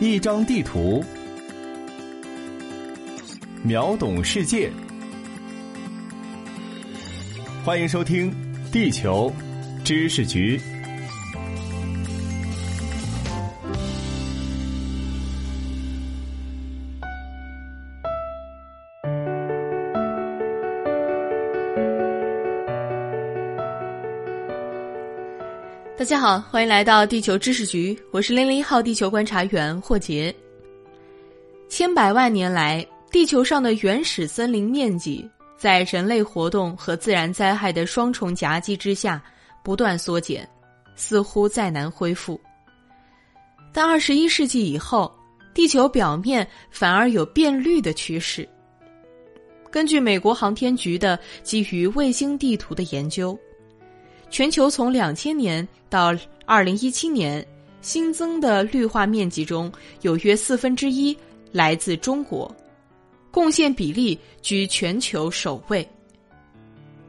一张地图，秒懂世界。欢迎收听《地球知识局》。大家好，欢迎来到地球知识局，我是零零一号地球观察员霍杰。千百万年来，地球上的原始森林面积在人类活动和自然灾害的双重夹击之下不断缩减，似乎再难恢复。但二十一世纪以后，地球表面反而有变绿的趋势。根据美国航天局的基于卫星地图的研究。全球从两千年到二零一七年新增的绿化面积中有约四分之一来自中国，贡献比例居全球首位。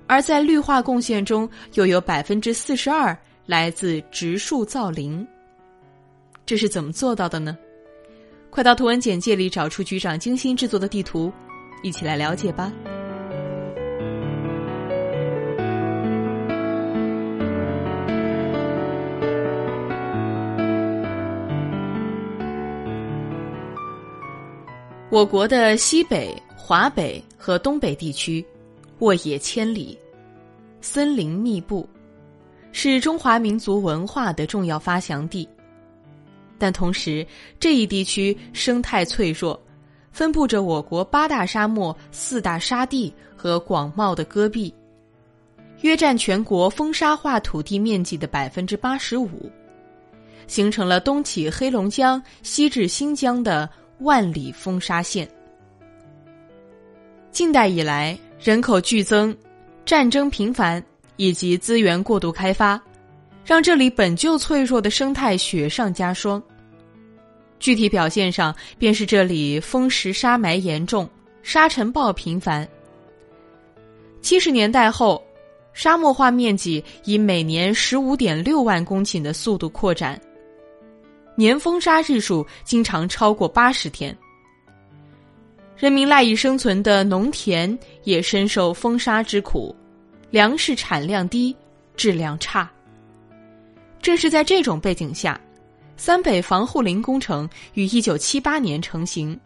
而在绿化贡献中，又有百分之四十二来自植树造林。这是怎么做到的呢？快到图文简介里找出局长精心制作的地图，一起来了解吧。我国的西北、华北和东北地区，沃野千里，森林密布，是中华民族文化的重要发祥地。但同时，这一地区生态脆弱，分布着我国八大沙漠、四大沙地和广袤的戈壁，约占全国风沙化土地面积的百分之八十五，形成了东起黑龙江、西至新疆的。万里风沙线。近代以来，人口剧增、战争频繁以及资源过度开发，让这里本就脆弱的生态雪上加霜。具体表现上，便是这里风蚀沙埋严重，沙尘暴频繁。七十年代后，沙漠化面积以每年十五点六万公顷的速度扩展。年风沙日数经常超过八十天，人民赖以生存的农田也深受风沙之苦，粮食产量低，质量差。正是在这种背景下，三北防护林工程于一九七八年成型，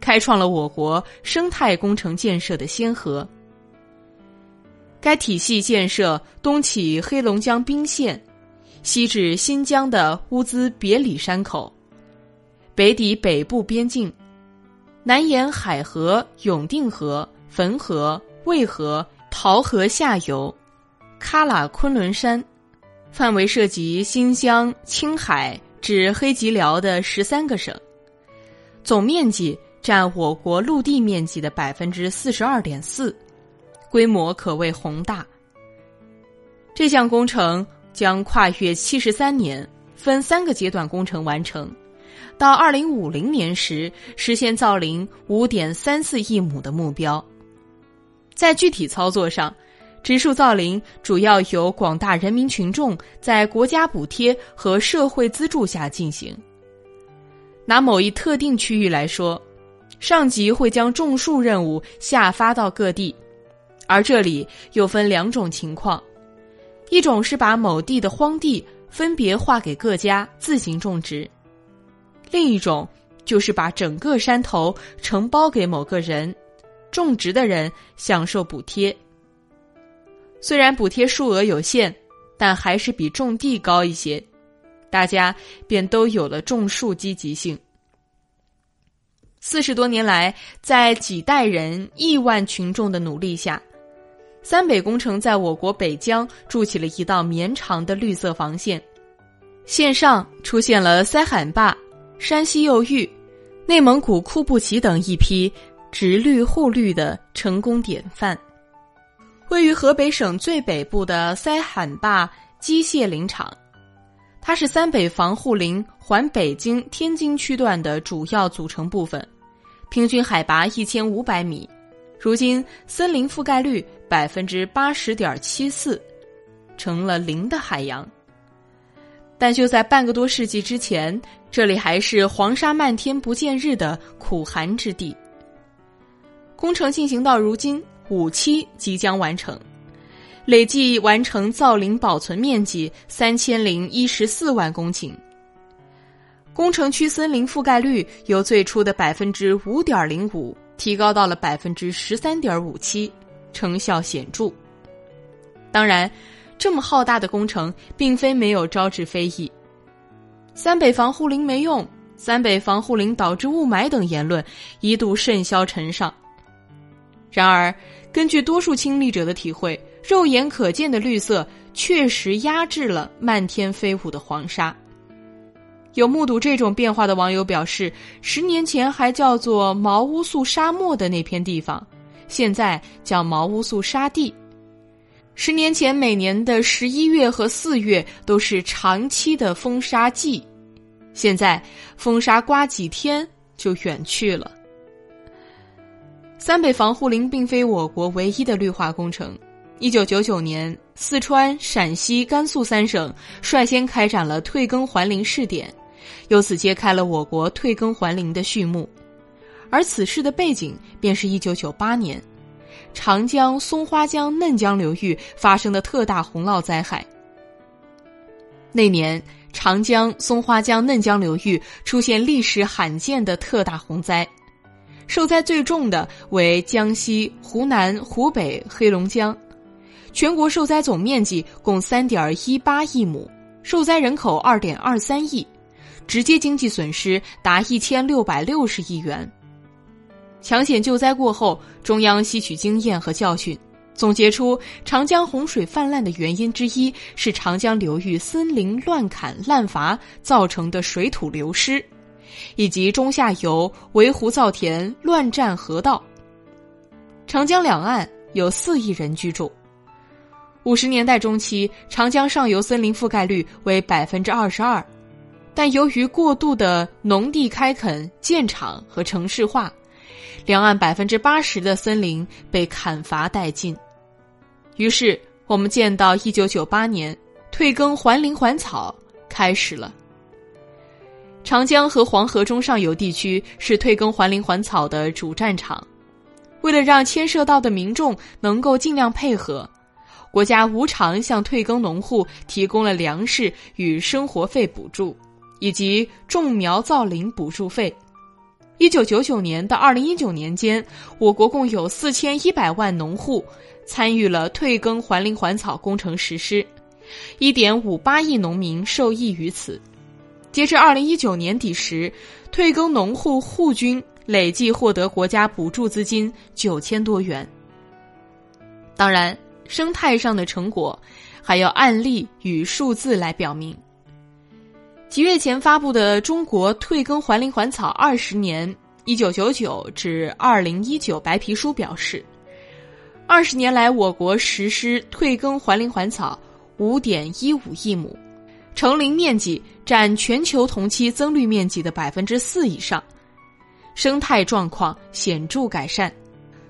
开创了我国生态工程建设的先河。该体系建设东起黑龙江宾县。西至新疆的乌兹别里山口，北抵北部边境，南沿海河、永定河、汾河、渭河、桃河下游，喀喇昆仑山，范围涉及新疆、青海至黑吉辽的十三个省，总面积占我国陆地面积的百分之四十二点四，规模可谓宏大。这项工程。将跨越七十三年，分三个阶段工程完成，到二零五零年时实现造林五点三四亿亩的目标。在具体操作上，植树造林主要由广大人民群众在国家补贴和社会资助下进行。拿某一特定区域来说，上级会将种树任务下发到各地，而这里又分两种情况。一种是把某地的荒地分别划给各家自行种植，另一种就是把整个山头承包给某个人，种植的人享受补贴。虽然补贴数额有限，但还是比种地高一些，大家便都有了种树积极性。四十多年来，在几代人、亿万群众的努力下。三北工程在我国北疆筑起了一道绵长的绿色防线，线上出现了塞罕坝、山西右玉、内蒙古库布齐等一批植绿护绿的成功典范。位于河北省最北部的塞罕坝机械林场，它是三北防护林环北京、天津区段的主要组成部分，平均海拔一千五百米。如今，森林覆盖率百分之八十点七四，成了零的海洋。但就在半个多世纪之前，这里还是黄沙漫天不见日的苦寒之地。工程进行到如今，五期即将完成，累计完成造林保存面积三千零一十四万公顷。工程区森林覆盖率由最初的百分之五点零五提高到了百分之十三点五七，成效显著。当然。这么浩大的工程，并非没有招致非议。三北防护林没用，三北防护林导致雾霾等言论一度甚嚣尘上。然而，根据多数亲历者的体会，肉眼可见的绿色确实压制了漫天飞舞的黄沙。有目睹这种变化的网友表示，十年前还叫做毛乌素沙漠的那片地方，现在叫毛乌素沙地。十年前，每年的十一月和四月都是长期的风沙季，现在风沙刮几天就远去了。三北防护林并非我国唯一的绿化工程。一九九九年，四川、陕西、甘肃三省率先开展了退耕还林试点，由此揭开了我国退耕还林的序幕。而此事的背景便是一九九八年。长江、松花江、嫩江流域发生的特大洪涝灾害。那年，长江、松花江、嫩江流域出现历史罕见的特大洪灾，受灾最重的为江西、湖南、湖北、黑龙江，全国受灾总面积共三点一八亿亩，受灾人口二点二三亿，直接经济损失达一千六百六十亿元。抢险救灾过后，中央吸取经验和教训，总结出长江洪水泛滥的原因之一是长江流域森林乱砍滥伐造成的水土流失，以及中下游围湖造田、乱占河道。长江两岸有四亿人居住。五十年代中期，长江上游森林覆盖率为百分之二十二，但由于过度的农地开垦、建厂和城市化。两岸百分之八十的森林被砍伐殆尽，于是我们见到一九九八年退耕还林还草开始了。长江和黄河中上游地区是退耕还林还草的主战场，为了让牵涉到的民众能够尽量配合，国家无偿向退耕农户提供了粮食与生活费补助，以及种苗造林补助费。一九九九年到二零一九年间，我国共有四千一百万农户参与了退耕还林还草工程实施，一点五八亿农民受益于此。截至二零一九年底时，退耕农户户均累计获得国家补助资金九千多元。当然，生态上的成果还要案例与数字来表明。几月前发布的《中国退耕还林还草二十年（一九九九至二零一九）》白皮书表示，二十年来，我国实施退耕还林还草五点一五亿亩，成林面积占全球同期增绿面积的百分之四以上，生态状况显著改善。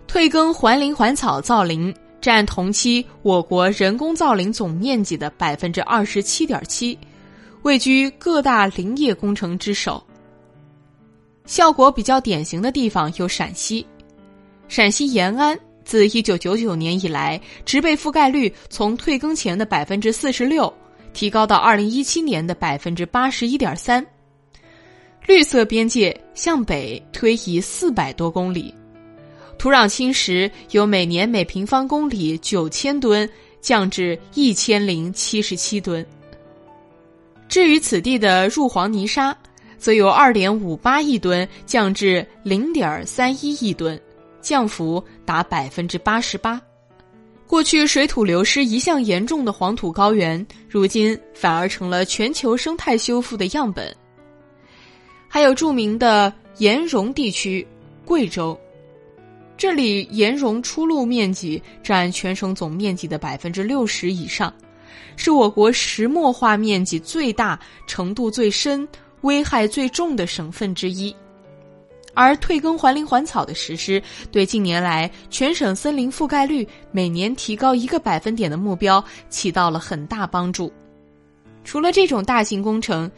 退耕还林还草造林占同期我国人工造林总面积的百分之二十七点七。位居各大林业工程之首。效果比较典型的地方有陕西，陕西延安自一九九九年以来，植被覆盖率从退耕前的百分之四十六，提高到二零一七年的百分之八十一点三。绿色边界向北推移四百多公里，土壤侵蚀由每年每平方公里九千吨降至一千零七十七吨。至于此地的入黄泥沙，则由二点五八亿吨降至零点三一亿吨，降幅达百分之八十八。过去水土流失一向严重的黄土高原，如今反而成了全球生态修复的样本。还有著名的岩溶地区，贵州，这里岩溶出露面积占全省总面积的百分之六十以上。是我国石墨化面积最大、程度最深、危害最重的省份之一，而退耕还林还草的实施，对近年来全省森林覆盖率每年提高一个百分点的目标起到了很大帮助。除了这种大型工程，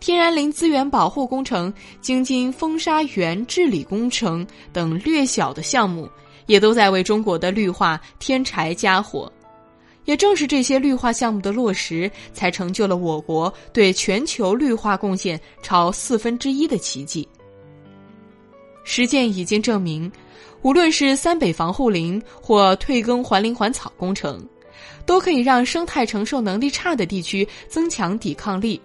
天然林资源保护工程、京津风沙源治理工程等略小的项目，也都在为中国的绿化添柴加火。也正是这些绿化项目的落实，才成就了我国对全球绿化贡献超四分之一的奇迹。实践已经证明，无论是三北防护林或退耕还林还草工程，都可以让生态承受能力差的地区增强抵抗力，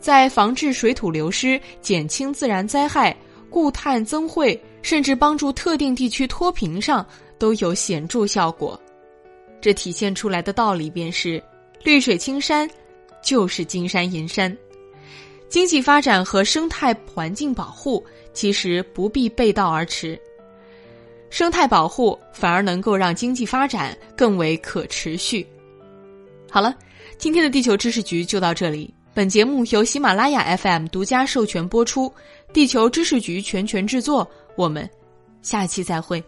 在防治水土流失、减轻自然灾害、固碳增汇，甚至帮助特定地区脱贫上都有显著效果。这体现出来的道理便是：绿水青山，就是金山银山。经济发展和生态环境保护其实不必背道而驰，生态保护反而能够让经济发展更为可持续。好了，今天的地球知识局就到这里。本节目由喜马拉雅 FM 独家授权播出，地球知识局全权制作。我们下期再会。